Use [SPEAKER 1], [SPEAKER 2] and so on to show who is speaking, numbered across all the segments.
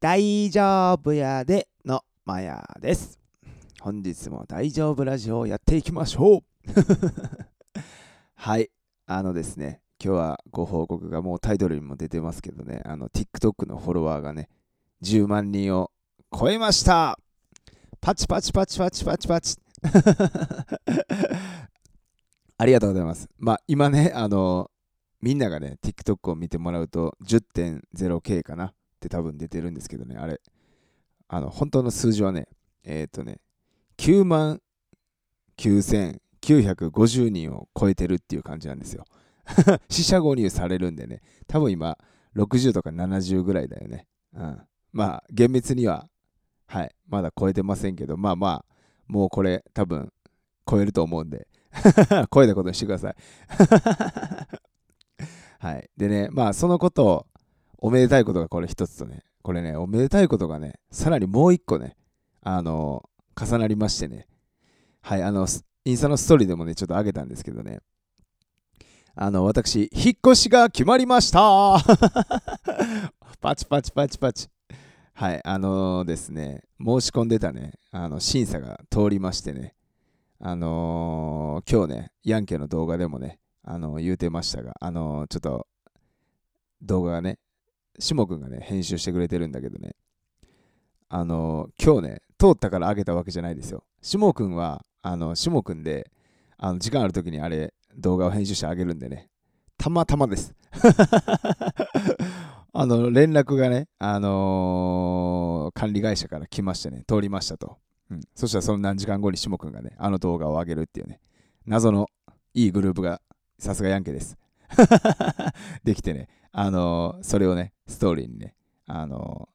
[SPEAKER 1] 大丈夫やでのマヤです。本日も大丈夫ラジオをやっていきましょう。はい、あのですね、今日はご報告がもうタイトルにも出てますけどね、あの TikTok のフォロワーがね、10万人を超えました。パチパチパチパチパチパチ。ありがとうございます。まあ今ね、あの、みんながね、TikTok を見てもらうと 10.0K かな。って多分出てるんですけどね、あれ、あの、本当の数字はね、えっ、とね、9万9950人を超えてるっていう感じなんですよ。死者誤入されるんでね、多分今60とか70ぐらいだよね。うん、まあ、厳密には、はい、まだ超えてませんけど、まあまあ、もうこれ多分超えると思うんで、超えたことにしてください。はい。でね、まあそのことを、おめでたいことがこれ一つとね、これね、おめでたいことがね、さらにもう一個ね、あの、重なりましてね、はい、あの、インスタのストーリーでもね、ちょっと上げたんですけどね、あの、私、引っ越しが決まりました。パチパチパチパチ。はい、あのー、ですね、申し込んでたね、あの、審査が通りましてね、あのー、今日ね、ヤンケの動画でもね、あの言うてましたが、あのちょっと動画がね、しもくんがね、編集してくれてるんだけどね、あの今日ね、通ったからあげたわけじゃないですよ。しもくんは、あの、しもくんで、あの時間ある時にあれ、動画を編集してあげるんでね、たまたまです。あの、連絡がね、あのー、管理会社から来ましてね、通りましたと。うん、そしたらその何時間後にしもくんがね、あの動画を上げるっていうね、謎のいいグループがさすがヤンケです。できてね、あのー、それをね、ストーリーにね、あの、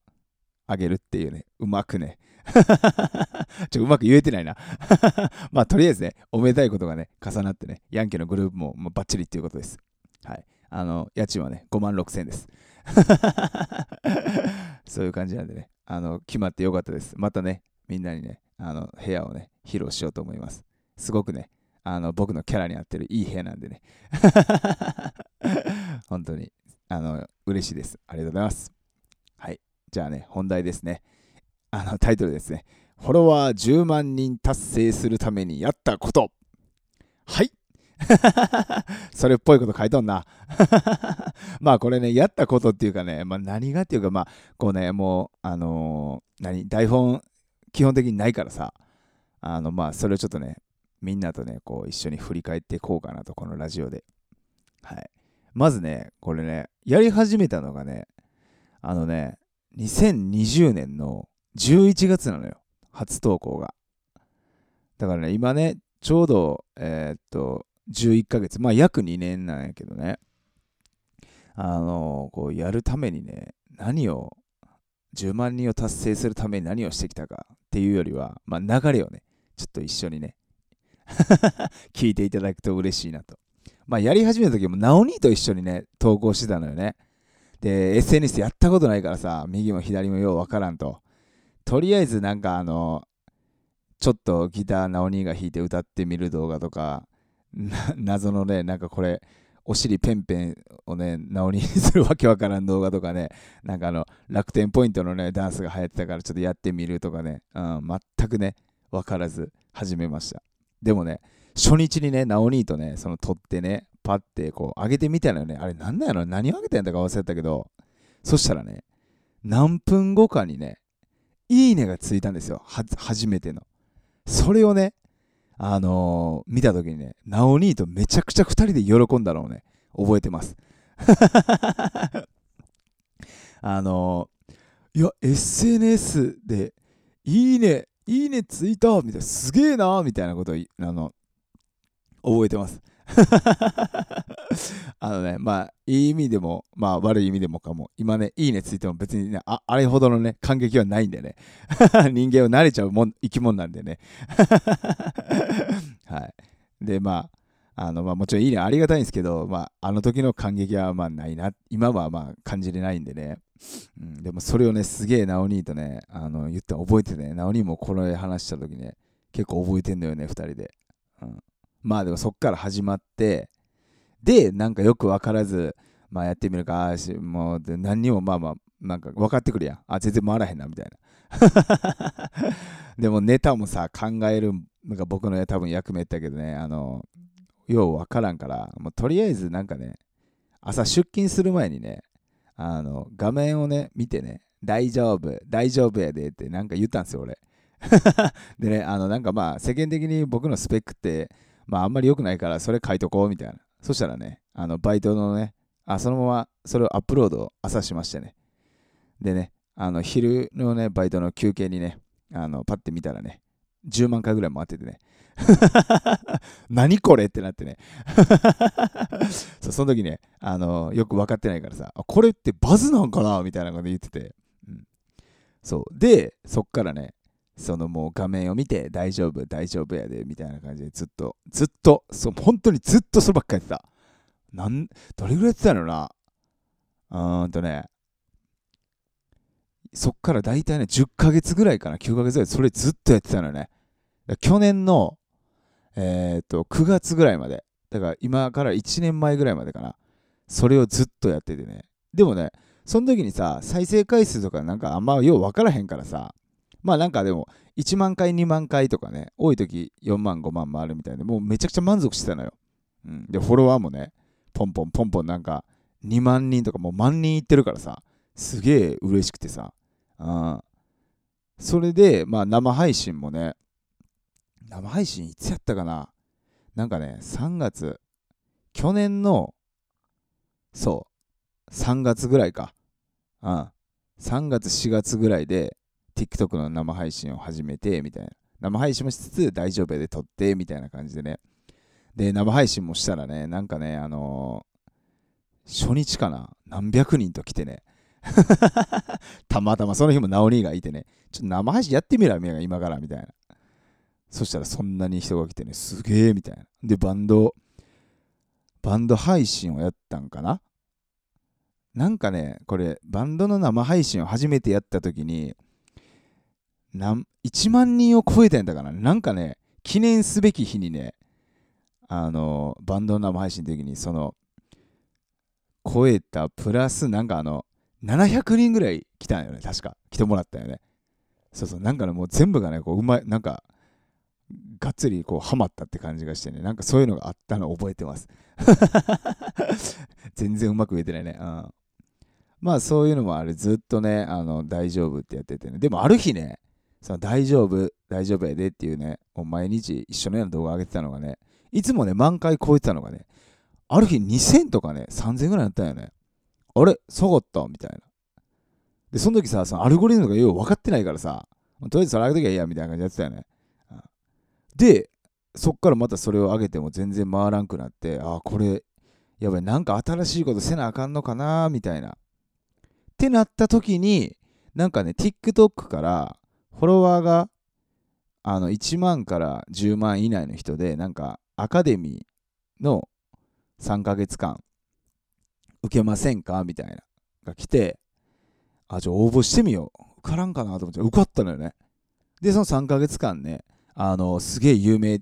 [SPEAKER 1] あげるっていうね、うまくね、ちょ、うまく言えてないな まあ、とりあえずね、おめでたいことがね、重なってね、ヤンケのグループももうバッチリっていうことです。はい。あの、家賃はね、5万6千円です。そういう感じなんでね、あの、決まってよかったです。またね、みんなにね、あの、部屋をね、披露しようと思います。すごくね、あの僕のキャラに合ってるいい部屋なんでね本当にあの嬉しいです。ありがとうございます。はい。じゃあね、本題ですね。あのタイトルですね。フォロワー10万人達成するためにやったこと。はい それっぽいこと書いとんな まあこれね、やったことっていうかね、まあ何がっていうか、まあこうね、もう、あの、何、台本基本的にないからさ、あのまあそれをちょっとね、みんなとね、こう一緒に振り返っていこうかなと、このラジオで。はい。まずね、これね、やり始めたのがね、あのね、2020年の11月なのよ。初投稿が。だからね、今ね、ちょうど、えー、っと、11ヶ月、まあ約2年なんやけどね、あのこうやるためにね、何を、10万人を達成するために何をしてきたかっていうよりは、まあ流れをね、ちょっと一緒にね、聞いていただくと嬉しいなと。まあ、やり始めた時も、ナオニーと一緒にね、投稿してたのよね。で、SNS やったことないからさ、右も左もようわからんと。とりあえずなんかあの、ちょっとギターナオニーが弾いて歌ってみる動画とか、謎のね、なんかこれ、お尻ペンペンをね、ナオニーにするわけわからん動画とかね、なんかあの、楽天ポイントのね、ダンスが流行ってたからちょっとやってみるとかね、うん、全くね、わからず始めました。でもね、初日にね、ナオニーとね、その撮ってね、パッてこう上げてみたのよね。あれなんだろ？何を上げてんだか忘れたけど、そしたらね、何分後かにね、いいねがついたんですよ。初めての。それをね、あのー、見たときにね、ナオニーとめちゃくちゃ2人で喜んだのをね、覚えてます。あのー、いや、SNS で、いいねいいねついたみたいな、すげえなみたいなことを、あの、覚えてます。あのね、まあ、いい意味でも、まあ、悪い意味でもかも、今ね、いいねついても別にね、ああれほどのね、感激はないんでね、人間は慣れちゃうもん生き物なんでね。はい。で、まあ、あの、まあ、もちろんいいねありがたいんですけど、まあ、あの時の感激はまあないな、今はまあ感じれないんでね、うん、でもそれをね、すげえナオニーとね、あの言って覚えてね、ナオニーもこれ話した時ね、結構覚えてんだよね、2人で。うん、まあでもそっから始まって、で、なんかよく分からず、まあやってみるか、もう何にもまあまあ、なんか分かってくるやん。あ、全然回らへんな、みたいな。でもネタもさ、考えるのが僕の多分役目やったけどね、あの、よう分からんから、もうとりあえずなんかね、朝出勤する前にね、あの、画面をね、見てね、大丈夫、大丈夫やでってなんか言ったんですよ、俺。でね、あの、なんかまあ、世間的に僕のスペックって、まあ、あんまり良くないから、それ書いとこうみたいな。そしたらね、あの、バイトのね、あ、そのままそれをアップロード朝しましてね。でね、あの、昼のね、バイトの休憩にね、あの、パッて見たらね、10万回ぐらい回っててね。何これってなってね そ。その時ね、あの、よく分かってないからさ、これってバズなんかなみたいなこと言ってて。うん、そう。で、そっからね、そのもう画面を見て大丈夫、大丈夫やで、みたいな感じでずっと、ずっと、そう、本当にずっとそればっかやってた。なん、どれぐらいやってたのなうーんとね、そっから大体ね、10ヶ月ぐらいかな、9ヶ月ぐらい、それずっとやってたのね。去年の、えっ、と、9月ぐらいまで。だから今から1年前ぐらいまでかな。それをずっとやっててね。でもね、その時にさ、再生回数とかなんかあんまよう分からへんからさ、まあなんかでも、1万回、2万回とかね、多い時4万、5万もあるみたいで、もうめちゃくちゃ満足してたのよ。うん。で、フォロワーもね、ポンポンポンポンなんか、2万人とかもう万人いってるからさ、すげえ嬉しくてさ。うん。それで、まあ生配信もね、生配信いつやったかな？なんかね、3月、去年の、そう、3月ぐらいか。うん。3月、4月ぐらいで、TikTok の生配信を始めて、みたいな。生配信もしつつ大丈夫で撮って、みたいな感じでね。で、生配信もしたらね、なんかね、あのー、初日かな？何百人と来てね。たまたまその日もナオニーがいてね、ちょっと生配信やってみろ、今から、みたいな。そしたらそんなに人が来てね、すげえ、みたいな。で、バンド、バンド配信をやったんかな？なんかね、これ、バンドの生配信を初めてやった時に、なん1万人を超えたんだからなんかね記念すべき日にねあのバンドの生配信の時にその超えたプラスなんかあの700人ぐらい来たんよね確か。来てもらったよね。そうそうなんかねもう全部がねこううまいなんかがっつりこうハマったって感じがしてねなんかそういうのがあったの覚えてます 全然うまく言えてないねうんまあそういうのもあれずっとねあの大丈夫ってやっててねでもある日ねその大丈夫、大丈夫やでっていうね、もう毎日一緒のような動画上げてたのがね、いつもね、満回超えてたのがね、ある日2000とかね、3000ぐらいだったんよね。あれ下がったみたいな。で、その時さ、そのアルゴリズムがよう分かってないからさ、とりあえずそれ上げときゃいいやみたいな感じでやってたよね。で、そっからまたそれを上げても全然回らんくなって、ああ、これ、やばい、なんか新しいことせなあかんのかなみたいな。ってなった時に、なんかね、TikTok からフォロワーがあの1万から10万以内の人で、なんかアカデミーの3ヶ月間受けませんか？みたいなが来て、あ、じゃあ応募してみよう。受からんかなと思って、受かったのよね。で、その3ヶ月間ね、あの、すげえ有名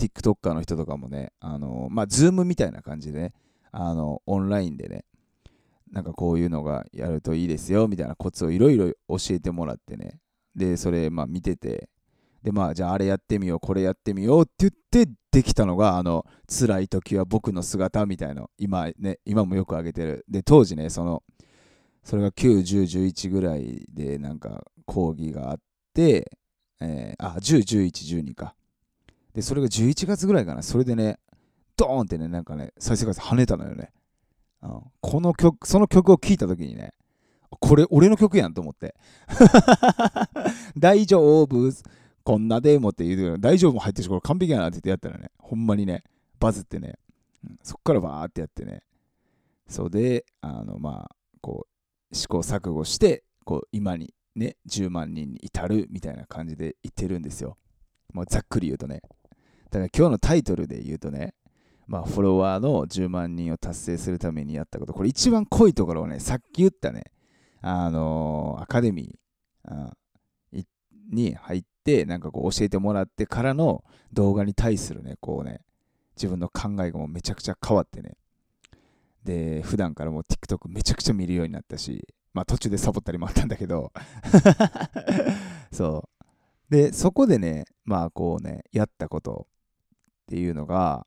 [SPEAKER 1] TikToker の人とかもね、あの、まあ、ズームみたいな感じでね、あの、オンラインでね、なんかこういうのがやるといいですよ、みたいなコツをいろいろ教えてもらってね、で、それ、まあ見てて、で、まあ、じゃああれやってみよう、これやってみようって言ってできたのが、あの、辛い時は僕の姿みたいな今ね、今もよくあげてる。で、当時ね、その、それが9、10、11ぐらいでなんか講義があって、えー、あ、10、11、12か。で、それが11月ぐらいかな。それでね、ドーンってね、なんかね、再生回数跳ねたのよね。うん、この曲、その曲を聴いた時にね、これ俺の曲やんと思って。大丈夫？こんなでもって言うけど大丈夫も入ってるし、これ完璧やなって言ってやったらね、ほんまにね、バズってね、うん、そっからバーってやってね、そうで、あの、まあ、こう、試行錯誤して、こう、今にね、10万人に至るみたいな感じで言ってるんですよ。もうざっくり言うとね。だから今日のタイトルで言うとね、まあ、フォロワーの10万人を達成するためにやったこと、これ一番濃いところをね、さっき言ったね、あのアカデミーに入って、なんかこう教えてもらってからの動画に対するね、こうね、自分の考えがもうめちゃくちゃ変わってね。で、普段からもう TikTok めちゃくちゃ見るようになったし、まあ途中でサボったりもあったんだけど。そう。でそこでねまあこうねやったことっていうのが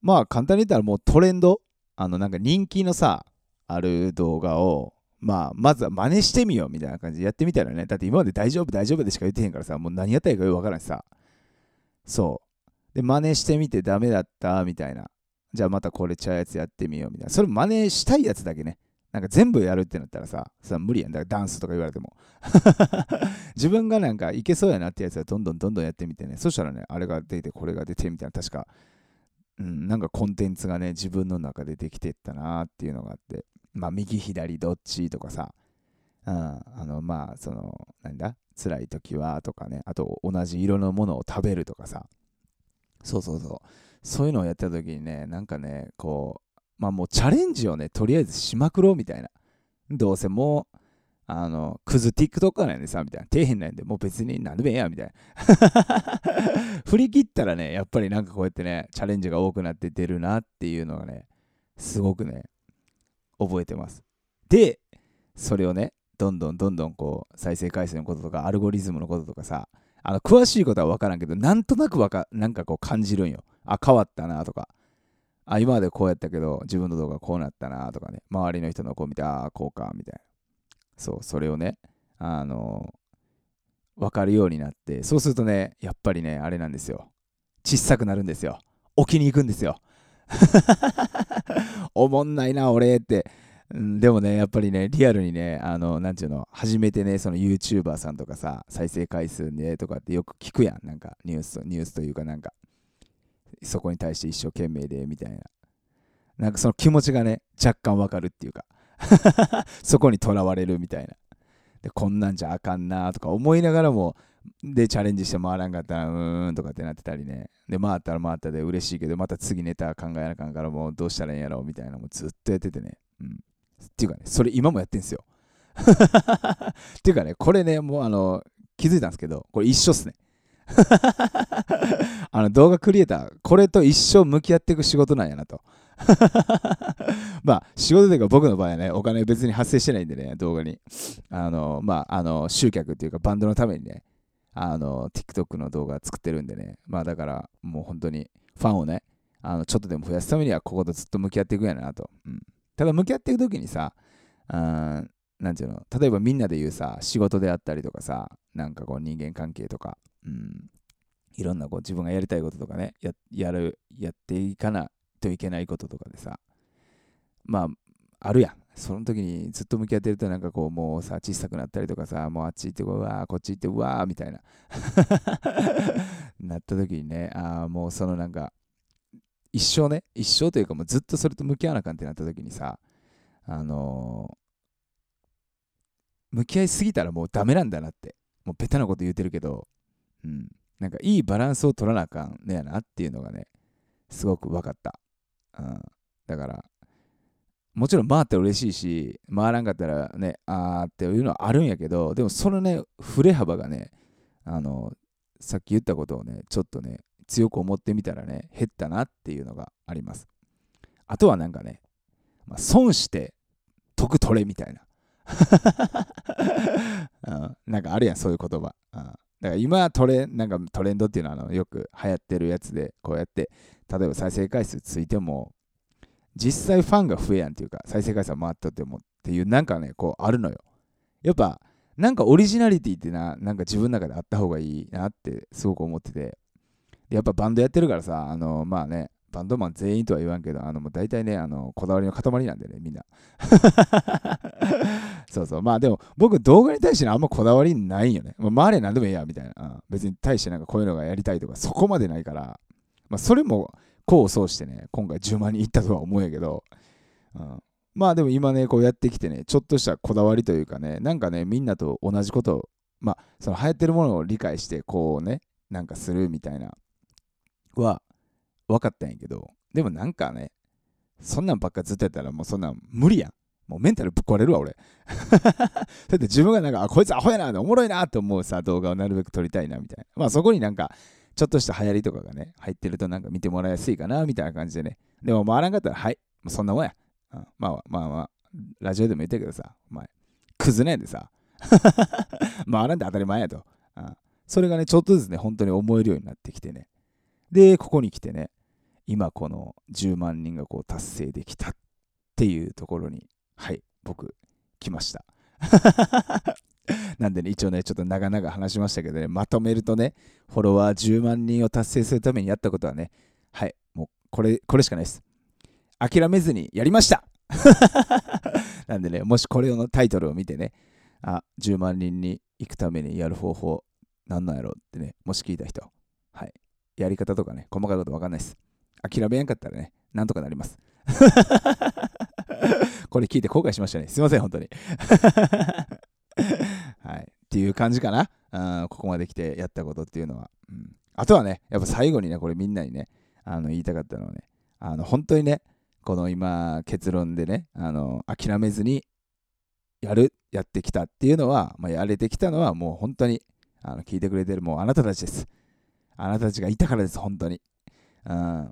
[SPEAKER 1] まあ簡単に言ったらもうトレンド。あのなんか人気のさある動画をまあまずは真似してみようみたいな感じでやってみたらね。だって今まで大丈夫大丈夫でしか言ってへんからさもう何やったらいいかよくわからんしさ。そう。で真似してみてダメだったみたいな。じゃあまたこれちゃうやつやってみようみたいな。それ真似したいやつだけね。なんか全部やるってなったらさ、さ無理やん。だからダンスとか言われても。自分がなんかいけそうやなってやつはどんどんどんどんやってみてね。そしたらね、あれが出て、これが出てみたいな、確か、うん、なんかコンテンツがね、自分の中でできてったなっていうのがあって、まあ、右左どっちとかさ、うん、あの、まあ、その、なんだ、辛い時はとかね、あと同じ色のものを食べるとかさ、そうそうそう。そういうのをやった時にね、なんかね、こう、まあもうチャレンジをね、とりあえずしまくろうみたいな。どうせもう、あの、クズ TikTok なんでさ、みたいな。底辺なんで、もう別に何でもええや、みたいな。振り切ったらね、やっぱりなんかこうやってね、チャレンジが多くなって出るなっていうのがね、すごくね、覚えてます。で、それをね、どんどんどんどんこう、再生回数のこととか、アルゴリズムのこととかさ、あの、詳しいことは分からんけど、なんとなくわか、なんかこう感じるんよ。あ、変わったなとか。あ、今までこうやったけど、自分の動画こうなったなとかね、周りの人のこう見て、ああ、こうか、みたいな。そう、それをね、あのー、分かるようになって、そうするとね、やっぱりね、あれなんですよ。小さくなるんですよ。置きに行くんですよ。おもんないな、俺って。うん、でもね、やっぱりね、リアルにね、あの、なんちゅうの、初めてね、その YouTuber さんとかさ、再生回数ね、とかってよく聞くやん。なんか、ニュース、ニュースというかなんか、そこに対して一生懸命でみたいな。なんかその気持ちがね若干わかるっていうか。そこにとらわれるみたいな。でこんなんじゃあかんなとか思いながらもでチャレンジして回らんかったらうーんとかってなってたりね。で回ったら回ったで嬉しいけどまた次ネタ考えなあかんからもうどうしたらいいんやろうみたいなのもずっとやっててね。うん。っていうかねそれ今もやってんすよ。っていうかねこれねもうあの気づいたんですけどこれ一緒っすね。あの動画クリエイター、これと一生向き合っていく仕事なんやなと。まあ、仕事というか僕の場合はね、お金別に発生してないんでね、動画に。あの、まあ、あの、集客っていうかバンドのためにね、あの、TikTok の動画作ってるんでね、まあだからもう本当にファンをね、あのちょっとでも増やすためにはこことずっと向き合っていくんやなと。うん、ただ向き合っていくときにさ、うんなんていうの、例えばみんなで言うさ、仕事であったりとかさ、なんかこう人間関係とか、うん、いろんなこう自分がやりたいこととかねややるやっていかないといけないこととかでさまああるやん。その時にずっと向き合ってるとなんかこうもうさ小さくなったりとかさもうあっち行ってうわーこっち行ってうわーみたいな。なった時にねああもうそのなんか一生ね一生というかもうずっとそれと向き合わなあかんってなった時にさあのー、向き合いすぎたらもうダメなんだなってもうベタなこと言うてるけどうん、なんかいいバランスを取らなあかんねやなっていうのがね、すごく分かった。うん、だから、もちろん回って嬉しいし、回らんかったらね、あーっていうのはあるんやけど、でもそのね、振れ幅がね、あの、さっき言ったことをね、ちょっとね、強く思ってみたらね、減ったなっていうのがあります。あとはなんかね、まあ、損して得取れみたいな。うん、なんかあるやん、そういう言葉。うんだから今トレなんかトレンドっていうのはあのよく流行ってるやつでこうやって例えば再生回数ついても実際ファンが増えやんっていうか再生回数は回ったってもっていうなんかねこうあるのよ。やっぱなんかオリジナリティってななんか自分の中であった方がいいなってすごく思ってて。やっぱバンドやってるからさあのまあねバンドマン全員とは言わんけど、あのもう大体ね、あのこだわりの塊なんでね、みんな。そうそう。まあでも、僕、動画に対してあんまこだわりないんよね。まあ、周りは何でもいいや、みたいな、うん。別に対してなんかこういうのがやりたいとか、そこまでないから、まあ、それも功を奏してね、今回10万人いったとは思うんやけど、うん、まあでも今ね、こうやってきてね、ちょっとしたこだわりというかね、なんかね、みんなと同じことを、まあ、その流行ってるものを理解して、こうね、なんかするみたいな、は、分かったんやけど、でもなんかね、そんなんばっかずっとやったらもうそんなん無理やん。もうメンタルぶっ壊れるわ、俺。だって自分がなんか、あ、こいつアホやな、おもろいなって思うさ、動画をなるべく撮りたいな、みたいな。まあそこになんか、ちょっとした流行りとかがね、入ってるとなんか見てもらいやすいかな、みたいな感じでね。でも回らんかったら、はい、もうそんなもんや。うん、まあまあまあ、ラジオでも言ったけどさ、お前、クズなんでさ。回らんで当たり前やと。うん、それがね、ちょっとずつね、本当に思えるようになってきてね。で、ここに来てね、今この10万人がこう達成できたっていうところに、はい、僕、来ました。なんでね、一応ね、ちょっと長々話しましたけどね、まとめるとね、フォロワー10万人を達成するためにやったことはね、はい、もうこれ、これしかないです。諦めずにやりました なんでね、もしこれのタイトルを見てね、あ、10万人に行くためにやる方法、なんなんやろってね、もし聞いた人、はい、やり方とかね、細かいことわかんないです。諦めやんかったらね、なんとかなります。これ聞いて後悔しましたね。すいません、本当に。はい。っていう感じかな。うん、ここまで来てやったことっていうのは。うん、あとはね、やっぱ最後にね、これみんなにね、あの言いたかったのはね、あの本当にね、この今結論でね、あの諦めずにやる、やってきたっていうのは、まあ、やれてきたのはもう本当にあの聞いてくれてるもうあなたたちです。あなたたちがいたからです、本当に。うん、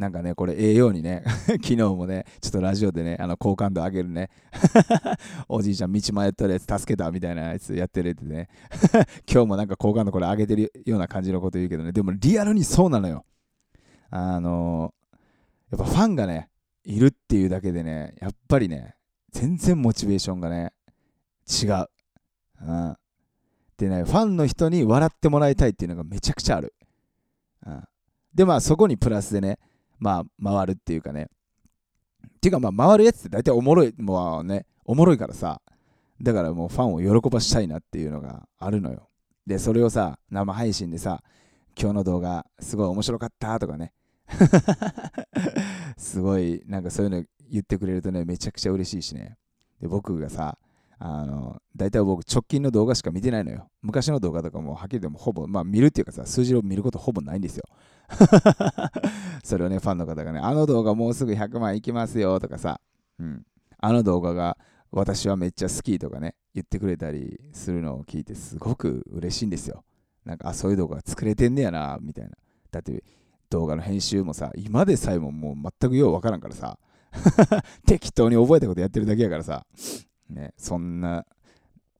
[SPEAKER 1] なんかね、これ、ええようにね、昨日もね、ちょっとラジオでね、あの好感度上げるね、おじいちゃん道迷ったやつ助けたみたいなやつやってるってね、今日もなんか好感度これ上げてるような感じのこと言うけどね、でもリアルにそうなのよ。あのー、やっぱファンがね、いるっていうだけでね、やっぱりね、全然モチベーションがね、違う。うん。でね、ファンの人に笑ってもらいたいっていうのがめちゃくちゃある。うん。で、まあそこにプラスでね、まあ、回るっていうかね。っていうか、まあ、回るやつって大体おもろい、もうね、おもろいからさ、だからもうファンを喜ばしたいなっていうのがあるのよ。で、それをさ、生配信でさ、今日の動画すごい面白かったとかね。すごい、なんかそういうの言ってくれるとね、めちゃくちゃ嬉しいしね。で、僕がさ、あの、大体僕直近の動画しか見てないのよ。昔の動画とかもはっきりでもほぼ、まあ見るっていうかさ、数字を見ることほぼないんですよ。それをね、ファンの方がね、あの動画もうすぐ100万いきますよとかさ、うん、あの動画が私はめっちゃ好きとかね、言ってくれたりするのを聞いてすごく嬉しいんですよ。なんか、あ、そういう動画作れてんねやな、みたいな。だって動画の編集もさ、今でさえももう全くようわからんからさ、適当に覚えたことやってるだけやからさ、ね、そんな、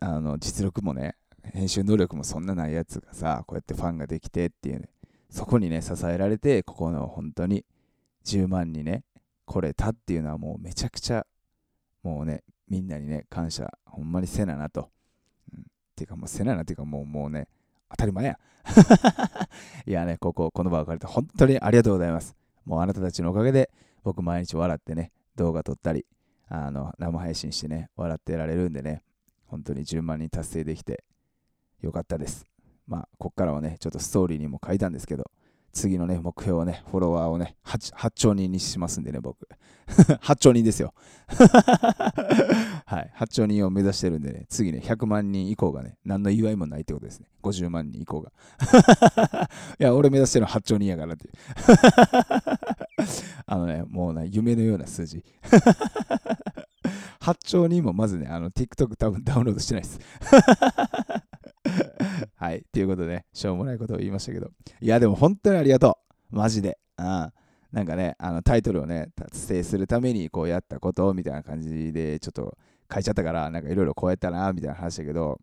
[SPEAKER 1] あの、実力もね、編集能力もそんなないやつがさ、こうやってファンができてっていうね、そこにね、支えられて、ここの本当に10万にね、来れたっていうのはもうめちゃくちゃ、もうね、みんなにね、感謝、ほんまにせななと。うん、ていうかもうせななっていうかもうもうね、当たり前や。いやね、ここ、この場を借りて本当にありがとうございます。もうあなたたちのおかげで僕毎日笑ってね、動画撮ったり、あの、生配信してね、笑ってられるんでね、本当に10万人達成できてよかったです。まあ、こっからはね、ちょっとストーリーにも書いたんですけど、次のね、目標はね、フォロワーをね、8, 8兆人にしますんでね、僕。8兆人ですよ。はい、8兆人を目指してるんでね、次ね、100万人以降がね、何の祝いもないってことですね。50万人以降が。いや、俺目指してるのは8兆人やからっていう。あのね、もうね、夢のような数字。8兆人もまずね、あの、TikTok 多分ダウンロードしてないです。はい。っていうことで、しょうもないことを言いましたけど。いや、でも本当にありがとう。マジで。うん。なんかね、あのタイトルをね、達成するためにこうやったことみたいな感じでちょっと書いちゃったから、なんかいろいろこうやったな、みたいな話だけど、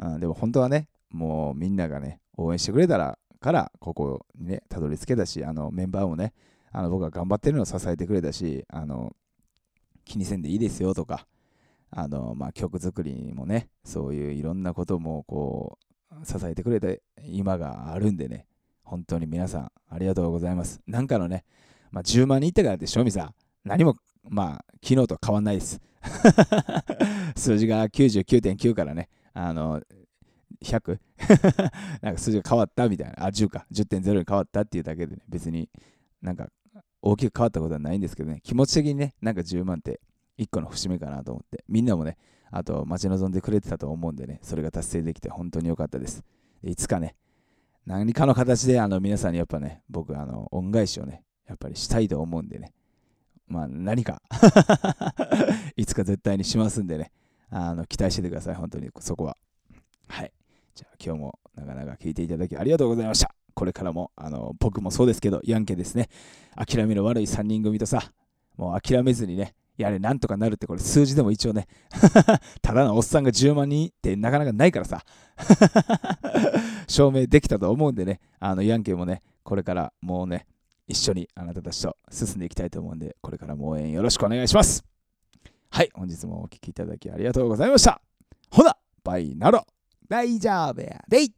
[SPEAKER 1] うん、でも本当はね、もうみんながね、応援してくれたら、からここにね、たどり着けたし、あのメンバーもね、あの僕が頑張ってるのを支えてくれたし、あの気にせんでいいですよとか、あのまあ、曲作りにもね、そういういろんなこともこう支えてくれた今があるんでね、本当に皆さんありがとうございます。なんかのね、まあ、10万人いったからって、正味さ、何も、まあ、昨日と変わんないです。数字が99.9からね、あの、100? なんか数字が変わったみたいな、あ、10か、10.0に変わったっていうだけでね、別になんか大きく変わったことはないんですけどね、気持ち的にね、なんか10万って1個の節目かなと思って、みんなもね、あと待ち望んでくれてたと思うんでね、それが達成できて本当に良かったです。いつかね、何かの形であの皆さんにやっぱね、僕、あの恩返しをね、やっぱりしたいと思うんでね、まあ何か いつか絶対にしますんでね、あの期待しててください、本当にそこは。はい。じゃあ今日もなかなか聞いていただきありがとうございました。これからも、あの僕もそうですけど、ヤンケですね、諦めの悪い3人組とさ、もう諦めずにね、やれ、なんとかなるって、これ数字でも一応ね、ただのおっさんが10万人ってなかなかないからさ、証明できたと思うんでね、あの、ヤンケンもね、これからもうね、一緒にあなたたちと進んでいきたいと思うんで、これからも応援よろしくお願いします。はい、本日もお聴きいただきありがとうございました。ほな、バイなろ大丈夫やでい。